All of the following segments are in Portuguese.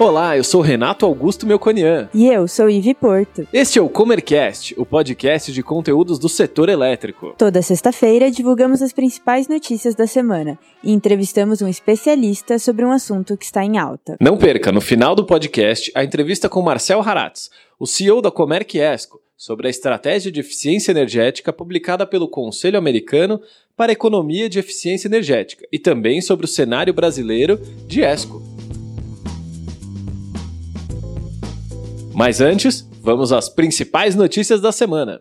Olá, eu sou Renato Augusto Melconian. E eu sou Ivi Porto. Este é o Comercast, o podcast de conteúdos do setor elétrico. Toda sexta-feira divulgamos as principais notícias da semana e entrevistamos um especialista sobre um assunto que está em alta. Não perca, no final do podcast, a entrevista com Marcel Haratz, o CEO da Comerc Esco, sobre a estratégia de eficiência energética publicada pelo Conselho Americano para a Economia de Eficiência Energética e também sobre o cenário brasileiro de ESCO. Mas antes, vamos às principais notícias da semana.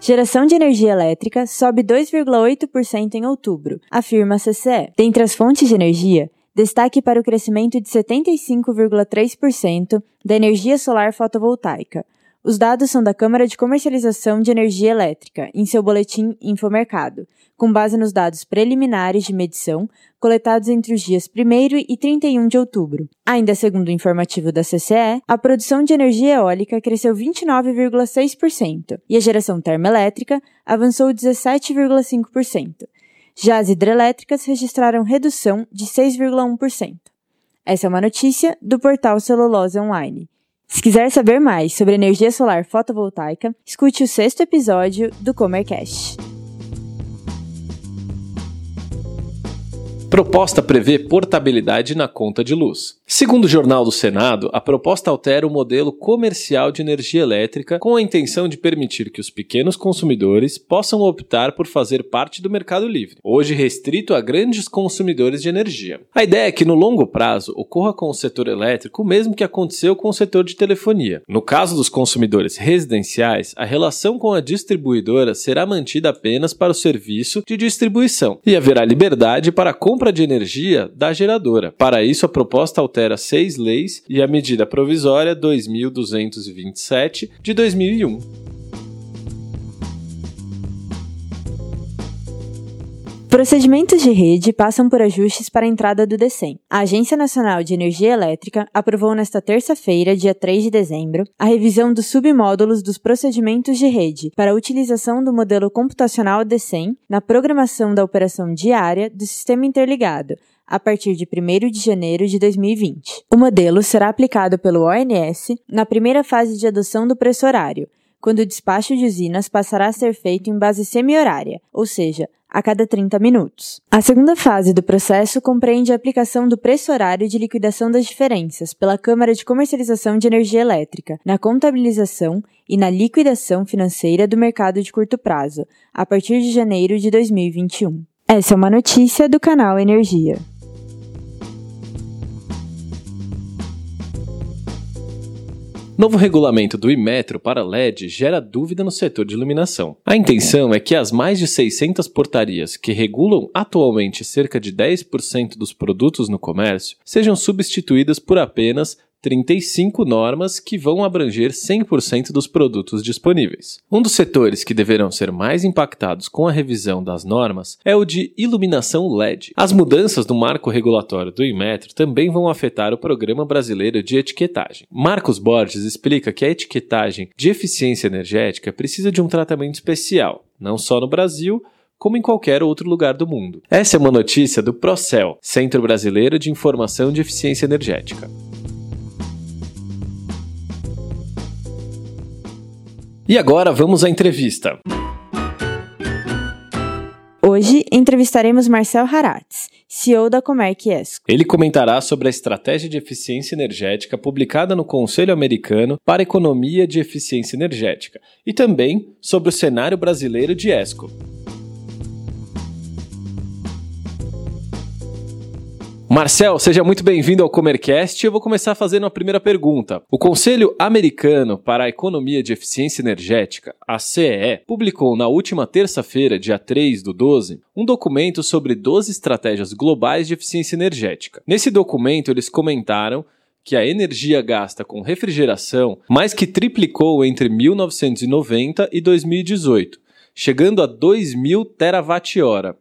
Geração de energia elétrica sobe 2,8% em outubro, afirma a CCE. Dentre as fontes de energia, destaque para o crescimento de 75,3% da energia solar fotovoltaica, os dados são da Câmara de Comercialização de Energia Elétrica, em seu boletim Infomercado, com base nos dados preliminares de medição coletados entre os dias 1 e 31 de outubro. Ainda segundo o informativo da CCE, a produção de energia eólica cresceu 29,6% e a geração termoelétrica avançou 17,5%. Já as hidrelétricas registraram redução de 6,1%. Essa é uma notícia do portal Celulose Online. Se quiser saber mais sobre energia solar fotovoltaica, escute o sexto episódio do Comercast. Proposta prevê portabilidade na conta de luz. Segundo o Jornal do Senado, a proposta altera o modelo comercial de energia elétrica com a intenção de permitir que os pequenos consumidores possam optar por fazer parte do mercado livre, hoje restrito a grandes consumidores de energia. A ideia é que no longo prazo ocorra com o setor elétrico o mesmo que aconteceu com o setor de telefonia. No caso dos consumidores residenciais, a relação com a distribuidora será mantida apenas para o serviço de distribuição e haverá liberdade para a compra de energia da geradora. Para isso, a proposta altera seis leis e a medida provisória 2227 de 2001. Procedimentos de rede passam por ajustes para a entrada do DECEM. A Agência Nacional de Energia Elétrica aprovou nesta terça-feira, dia 3 de dezembro, a revisão dos submódulos dos procedimentos de rede para a utilização do modelo computacional DECEM na programação da operação diária do sistema interligado, a partir de 1 de janeiro de 2020. O modelo será aplicado pelo ONS na primeira fase de adoção do preço horário, quando o despacho de usinas passará a ser feito em base semi-horária, ou seja, a cada 30 minutos. A segunda fase do processo compreende a aplicação do preço horário de liquidação das diferenças pela Câmara de Comercialização de Energia Elétrica na contabilização e na liquidação financeira do mercado de curto prazo, a partir de janeiro de 2021. Essa é uma notícia do canal Energia. Novo regulamento do Imetro para LED gera dúvida no setor de iluminação. A intenção é que as mais de 600 portarias que regulam atualmente cerca de 10% dos produtos no comércio sejam substituídas por apenas 35 normas que vão abranger 100% dos produtos disponíveis. Um dos setores que deverão ser mais impactados com a revisão das normas é o de iluminação LED. As mudanças no marco regulatório do Inmetro também vão afetar o Programa Brasileiro de Etiquetagem. Marcos Borges explica que a etiquetagem de eficiência energética precisa de um tratamento especial, não só no Brasil, como em qualquer outro lugar do mundo. Essa é uma notícia do Procel, Centro Brasileiro de Informação de Eficiência Energética. E agora vamos à entrevista. Hoje entrevistaremos Marcel Haratz, CEO da Comerc ESCO. Ele comentará sobre a estratégia de eficiência energética publicada no Conselho Americano para a Economia de Eficiência Energética e também sobre o cenário brasileiro de ESCO. Marcel, seja muito bem-vindo ao Comercast. Eu vou começar fazendo a primeira pergunta. O Conselho Americano para a Economia de Eficiência Energética, a CEE, publicou na última terça-feira, dia 3 do 12, um documento sobre 12 estratégias globais de eficiência energética. Nesse documento, eles comentaram que a energia gasta com refrigeração mais que triplicou entre 1990 e 2018, chegando a 2 mil terawatt-hora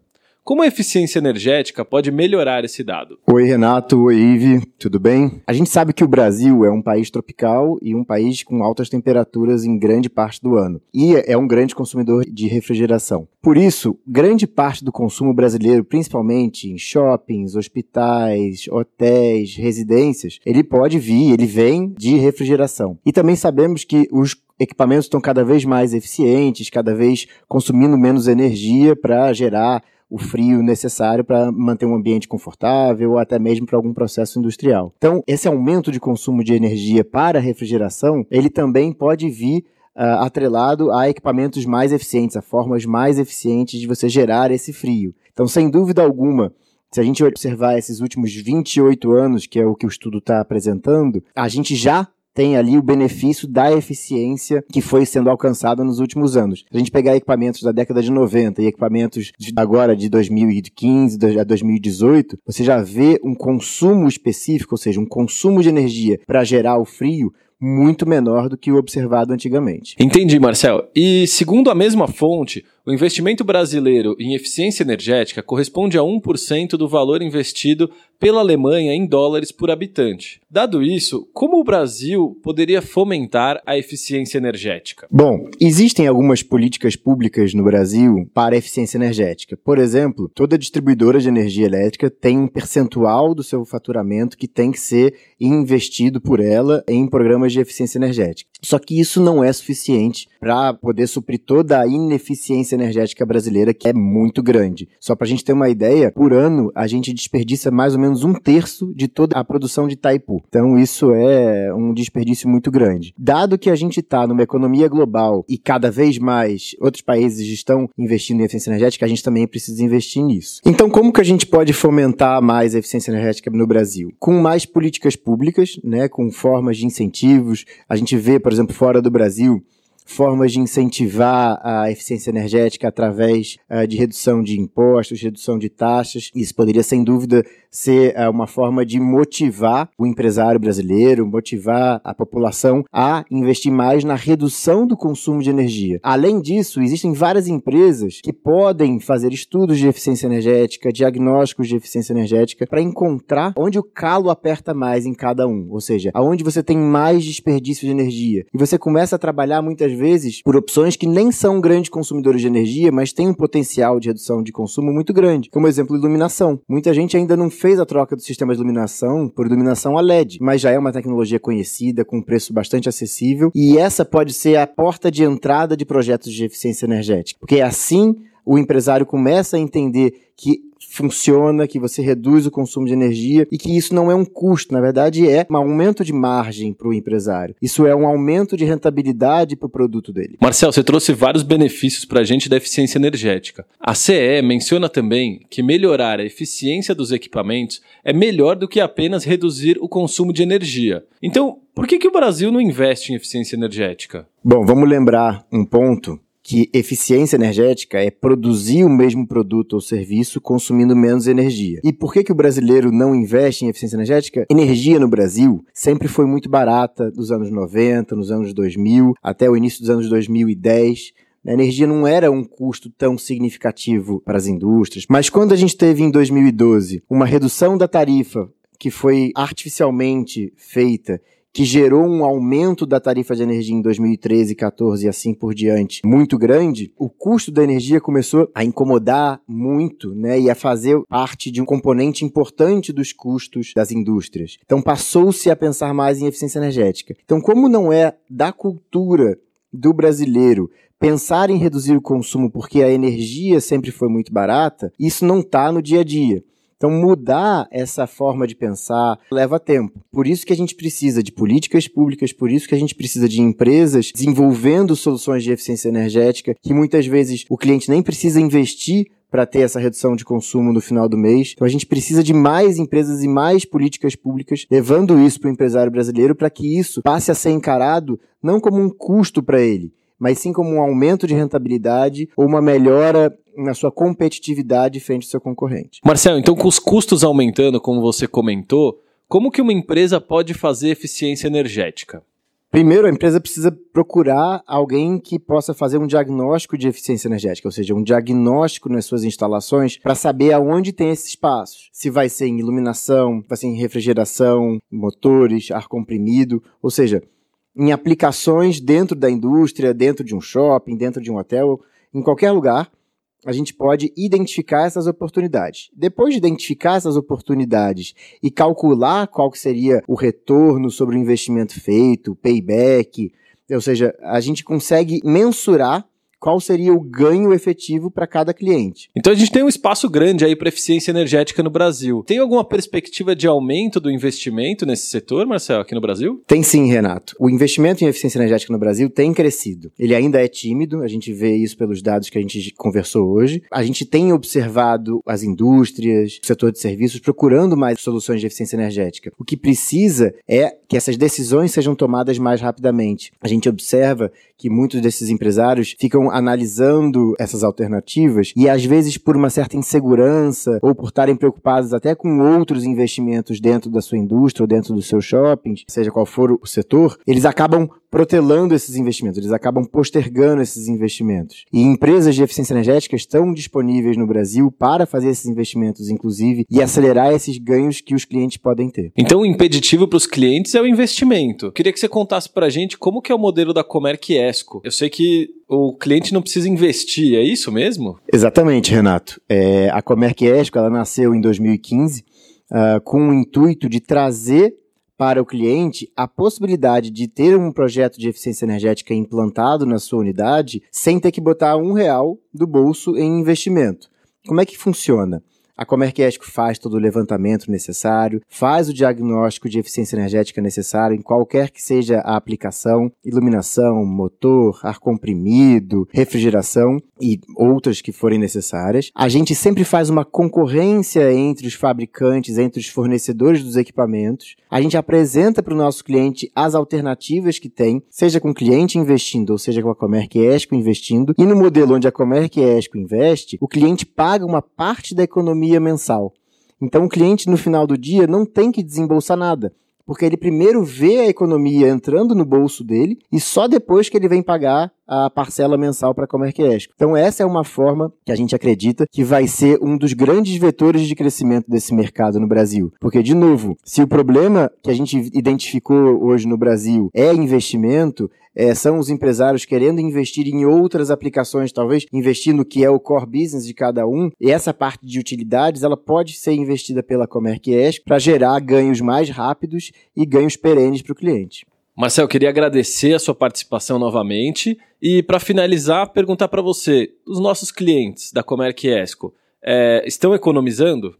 Como a eficiência energética pode melhorar esse dado? Oi, Renato. Oi, Ive. Tudo bem? A gente sabe que o Brasil é um país tropical e um país com altas temperaturas em grande parte do ano. E é um grande consumidor de refrigeração. Por isso, grande parte do consumo brasileiro, principalmente em shoppings, hospitais, hotéis, residências, ele pode vir, ele vem de refrigeração. E também sabemos que os equipamentos estão cada vez mais eficientes, cada vez consumindo menos energia para gerar o frio necessário para manter um ambiente confortável ou até mesmo para algum processo industrial. Então, esse aumento de consumo de energia para refrigeração, ele também pode vir uh, atrelado a equipamentos mais eficientes, a formas mais eficientes de você gerar esse frio. Então, sem dúvida alguma, se a gente observar esses últimos 28 anos, que é o que o estudo está apresentando, a gente já tem ali o benefício da eficiência que foi sendo alcançada nos últimos anos. Se a gente pegar equipamentos da década de 90 e equipamentos de agora de 2015 a 2018, você já vê um consumo específico, ou seja, um consumo de energia para gerar o frio muito menor do que o observado antigamente. Entendi, Marcel. E segundo a mesma fonte, o investimento brasileiro em eficiência energética corresponde a 1% do valor investido pela Alemanha em dólares por habitante. Dado isso, como o Brasil poderia fomentar a eficiência energética? Bom, existem algumas políticas públicas no Brasil para a eficiência energética. Por exemplo, toda distribuidora de energia elétrica tem um percentual do seu faturamento que tem que ser investido por ela em programas de eficiência energética. Só que isso não é suficiente para poder suprir toda a ineficiência energética brasileira, que é muito grande. Só para a gente ter uma ideia, por ano a gente desperdiça mais ou menos um terço de toda a produção de Itaipu. Então isso é um desperdício muito grande. Dado que a gente está numa economia global e cada vez mais outros países estão investindo em eficiência energética, a gente também precisa investir nisso. Então como que a gente pode fomentar mais a eficiência energética no Brasil? Com mais políticas públicas, né, com formas de incentivos. A gente vê, por exemplo, fora do Brasil, formas de incentivar a eficiência energética através uh, de redução de impostos, redução de taxas. Isso poderia, sem dúvida, ser uh, uma forma de motivar o empresário brasileiro, motivar a população a investir mais na redução do consumo de energia. Além disso, existem várias empresas que podem fazer estudos de eficiência energética, diagnósticos de eficiência energética, para encontrar onde o calo aperta mais em cada um, ou seja, aonde você tem mais desperdício de energia. E você começa a trabalhar muitas vezes por opções que nem são grandes consumidores de energia, mas têm um potencial de redução de consumo muito grande. Como exemplo, iluminação. Muita gente ainda não fez a troca do sistema de iluminação por iluminação a LED, mas já é uma tecnologia conhecida, com um preço bastante acessível, e essa pode ser a porta de entrada de projetos de eficiência energética. Porque assim o empresário começa a entender que funciona, que você reduz o consumo de energia e que isso não é um custo, na verdade é um aumento de margem para o empresário. Isso é um aumento de rentabilidade para o produto dele. Marcel, você trouxe vários benefícios para a gente da eficiência energética. A CE menciona também que melhorar a eficiência dos equipamentos é melhor do que apenas reduzir o consumo de energia. Então, por que, que o Brasil não investe em eficiência energética? Bom, vamos lembrar um ponto que eficiência energética é produzir o mesmo produto ou serviço consumindo menos energia. E por que, que o brasileiro não investe em eficiência energética? Energia no Brasil sempre foi muito barata nos anos 90, nos anos 2000, até o início dos anos 2010. A energia não era um custo tão significativo para as indústrias, mas quando a gente teve em 2012 uma redução da tarifa que foi artificialmente feita que gerou um aumento da tarifa de energia em 2013, 14 e assim por diante muito grande, o custo da energia começou a incomodar muito, né, e a fazer parte de um componente importante dos custos das indústrias. Então passou-se a pensar mais em eficiência energética. Então, como não é da cultura do brasileiro pensar em reduzir o consumo porque a energia sempre foi muito barata, isso não está no dia a dia. Então, mudar essa forma de pensar leva tempo. Por isso que a gente precisa de políticas públicas, por isso que a gente precisa de empresas desenvolvendo soluções de eficiência energética, que muitas vezes o cliente nem precisa investir para ter essa redução de consumo no final do mês. Então a gente precisa de mais empresas e mais políticas públicas levando isso para o empresário brasileiro para que isso passe a ser encarado não como um custo para ele, mas sim como um aumento de rentabilidade ou uma melhora na sua competitividade frente ao seu concorrente. Marcelo, então com os custos aumentando, como você comentou, como que uma empresa pode fazer eficiência energética? Primeiro, a empresa precisa procurar alguém que possa fazer um diagnóstico de eficiência energética, ou seja, um diagnóstico nas suas instalações para saber aonde tem esses espaços. Se vai ser em iluminação, vai ser em refrigeração, motores, ar comprimido, ou seja, em aplicações dentro da indústria, dentro de um shopping, dentro de um hotel, em qualquer lugar, a gente pode identificar essas oportunidades. Depois de identificar essas oportunidades e calcular qual que seria o retorno sobre o investimento feito, payback, ou seja, a gente consegue mensurar qual seria o ganho efetivo para cada cliente. Então a gente tem um espaço grande aí para eficiência energética no Brasil. Tem alguma perspectiva de aumento do investimento nesse setor, Marcelo, aqui no Brasil? Tem sim, Renato. O investimento em eficiência energética no Brasil tem crescido. Ele ainda é tímido, a gente vê isso pelos dados que a gente conversou hoje. A gente tem observado as indústrias, o setor de serviços procurando mais soluções de eficiência energética. O que precisa é que essas decisões sejam tomadas mais rapidamente. A gente observa que muitos desses empresários ficam analisando essas alternativas e às vezes por uma certa insegurança ou por estarem preocupados até com outros investimentos dentro da sua indústria ou dentro dos seus shoppings, seja qual for o setor, eles acabam protelando esses investimentos, eles acabam postergando esses investimentos. E empresas de eficiência energética estão disponíveis no Brasil para fazer esses investimentos, inclusive, e acelerar esses ganhos que os clientes podem ter. Então, o impeditivo para os clientes é o investimento. Queria que você contasse para a gente como que é o modelo da Comerc Esco. Eu sei que o cliente não precisa investir, é isso mesmo? Exatamente, Renato. É, a Comerc Esco ela nasceu em 2015 uh, com o intuito de trazer para o cliente a possibilidade de ter um projeto de eficiência energética implantado na sua unidade sem ter que botar um real do bolso em investimento. Como é que funciona? A Comerc faz todo o levantamento necessário, faz o diagnóstico de eficiência energética necessário em qualquer que seja a aplicação, iluminação, motor, ar comprimido, refrigeração e outras que forem necessárias. A gente sempre faz uma concorrência entre os fabricantes, entre os fornecedores dos equipamentos. A gente apresenta para o nosso cliente as alternativas que tem, seja com o cliente investindo ou seja com a Comerc investindo. E no modelo onde a Comerc investe, o cliente paga uma parte da economia mensal. Então o cliente no final do dia não tem que desembolsar nada, porque ele primeiro vê a economia entrando no bolso dele e só depois que ele vem pagar a parcela mensal para a Comerc Então essa é uma forma que a gente acredita que vai ser um dos grandes vetores de crescimento desse mercado no Brasil. Porque, de novo, se o problema que a gente identificou hoje no Brasil é investimento, é, são os empresários querendo investir em outras aplicações, talvez investir no que é o core business de cada um, e essa parte de utilidades ela pode ser investida pela Comerc para gerar ganhos mais rápidos e ganhos perenes para o cliente. Marcel, queria agradecer a sua participação novamente e, para finalizar, perguntar para você: os nossos clientes da Comerc Esco é, estão economizando?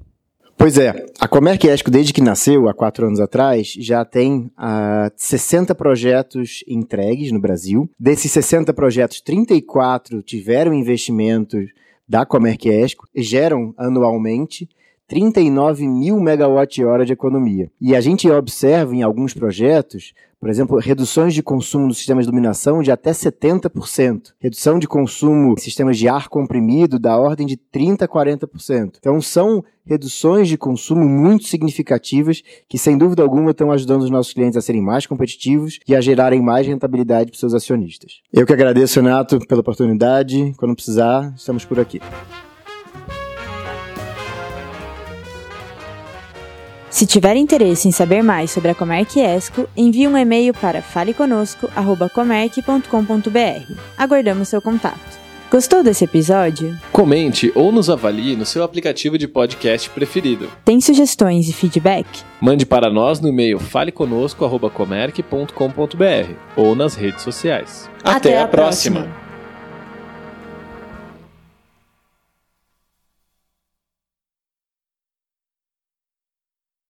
Pois é, a Comerc Esco, desde que nasceu, há quatro anos atrás, já tem uh, ah, 60 projetos entregues no Brasil. Desses 60 projetos, 34 tiveram investimentos da Comerc Esco, geram anualmente 39 mil megawatt-hora de economia. E a gente observa em alguns projetos, por exemplo, reduções de consumo dos sistemas de iluminação de até 70%. Redução de consumo em sistemas de ar comprimido da ordem de 30% a 40%. Então são reduções de consumo muito significativas que, sem dúvida alguma, estão ajudando os nossos clientes a serem mais competitivos e a gerarem mais rentabilidade para seus acionistas. Eu que agradeço, Renato, pela oportunidade. Quando precisar, estamos por aqui. Se tiver interesse em saber mais sobre a Comerc Esco, envie um e-mail para faleconosco@comerc.com.br. Aguardamos seu contato. Gostou desse episódio? Comente ou nos avalie no seu aplicativo de podcast preferido. Tem sugestões e feedback? Mande para nós no e-mail faleconosco@comerc.com.br ou nas redes sociais. Até, Até a próxima. próxima.